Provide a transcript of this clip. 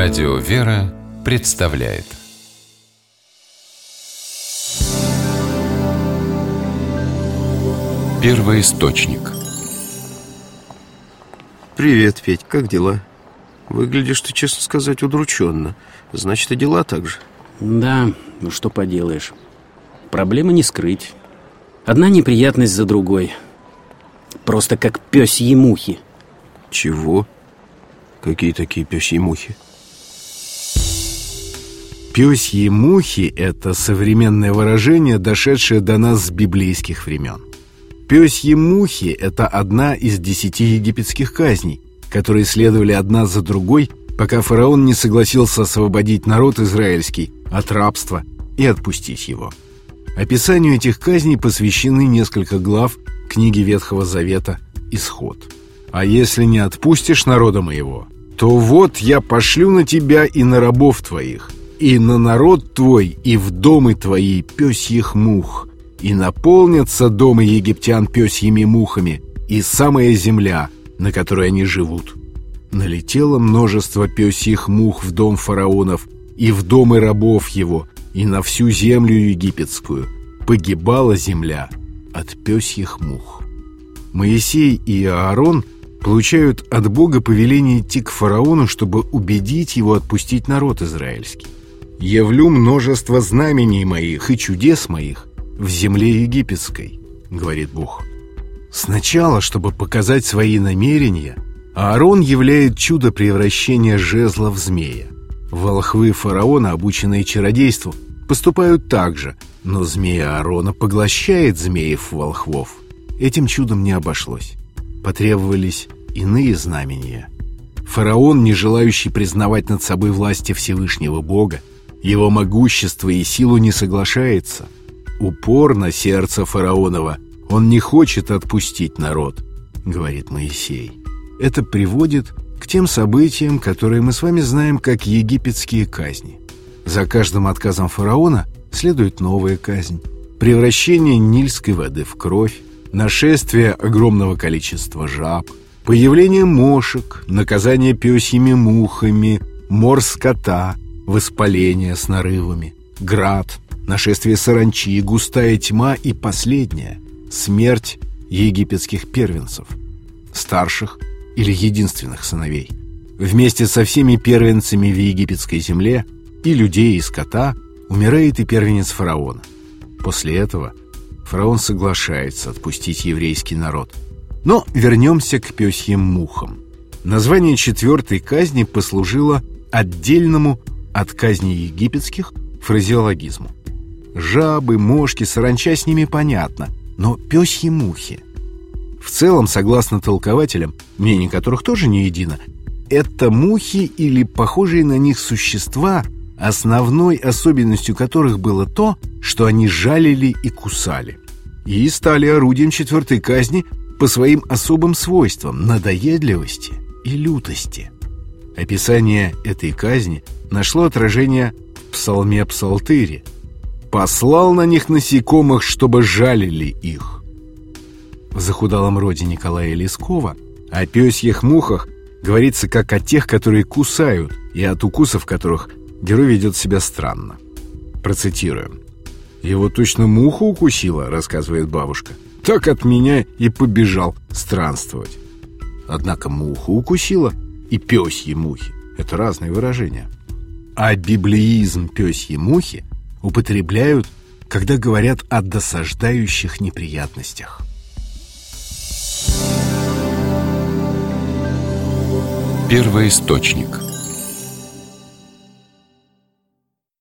Радио «Вера» представляет. Первый источник. Привет, Петь, как дела? Выглядишь ты, честно сказать, удрученно. Значит, и дела так же. Да, ну что поделаешь. Проблемы не скрыть. Одна неприятность за другой. Просто как пёсьи мухи. Чего? Какие такие пёсьи мухи? Пёсьи мухи – это современное выражение, дошедшее до нас с библейских времен. Пёсьи мухи – это одна из десяти египетских казней, которые следовали одна за другой, пока фараон не согласился освободить народ израильский от рабства и отпустить его. Описанию этих казней посвящены несколько глав книги Ветхого Завета «Исход». «А если не отпустишь народа моего, то вот я пошлю на тебя и на рабов твоих, и на народ твой, и в домы твои пёсьих мух, и наполнятся дома египтян пёсьими мухами, и самая земля, на которой они живут. Налетело множество пёсьих мух в дом фараонов, и в домы рабов его, и на всю землю египетскую. Погибала земля от пёсьих мух. Моисей и Аарон получают от Бога повеление идти к фараону, чтобы убедить его отпустить народ израильский явлю множество знамений моих и чудес моих в земле египетской», — говорит Бог. Сначала, чтобы показать свои намерения, Аарон являет чудо превращения жезла в змея. Волхвы фараона, обученные чародейству, поступают так же, но змея Аарона поглощает змеев-волхвов. Этим чудом не обошлось. Потребовались иные знамения. Фараон, не желающий признавать над собой власти Всевышнего Бога, его могущество и силу не соглашается. Упорно сердце фараонова. Он не хочет отпустить народ, говорит Моисей. Это приводит к тем событиям, которые мы с вами знаем как египетские казни. За каждым отказом фараона следует новая казнь. Превращение нильской воды в кровь, нашествие огромного количества жаб, появление мошек, наказание пёсьими мухами, мор скота – воспаление с нарывами, град, нашествие саранчи, густая тьма и последняя — смерть египетских первенцев, старших или единственных сыновей. Вместе со всеми первенцами в египетской земле и людей, и скота умирает и первенец фараона. После этого фараон соглашается отпустить еврейский народ. Но вернемся к пёсьим мухам. Название четвертой казни послужило отдельному от казни египетских фразеологизму. Жабы, мошки, саранча с ними понятно, но пёсьи мухи. В целом, согласно толкователям, мнение которых тоже не едино, это мухи или похожие на них существа, основной особенностью которых было то, что они жалили и кусали. И стали орудием четвертой казни по своим особым свойствам – надоедливости и лютости – Описание этой казни нашло отражение в псалме Псалтыре. «Послал на них насекомых, чтобы жалили их». В захудалом роде Николая Лескова о пёсьих мухах говорится как о тех, которые кусают, и от укусов которых герой ведет себя странно. Процитируем. «Его точно муха укусила», — рассказывает бабушка. «Так от меня и побежал странствовать». Однако муха укусила — и пёсьи мухи – это разные выражения. А библеизм пёсьи мухи употребляют, когда говорят о досаждающих неприятностях. Первый источник –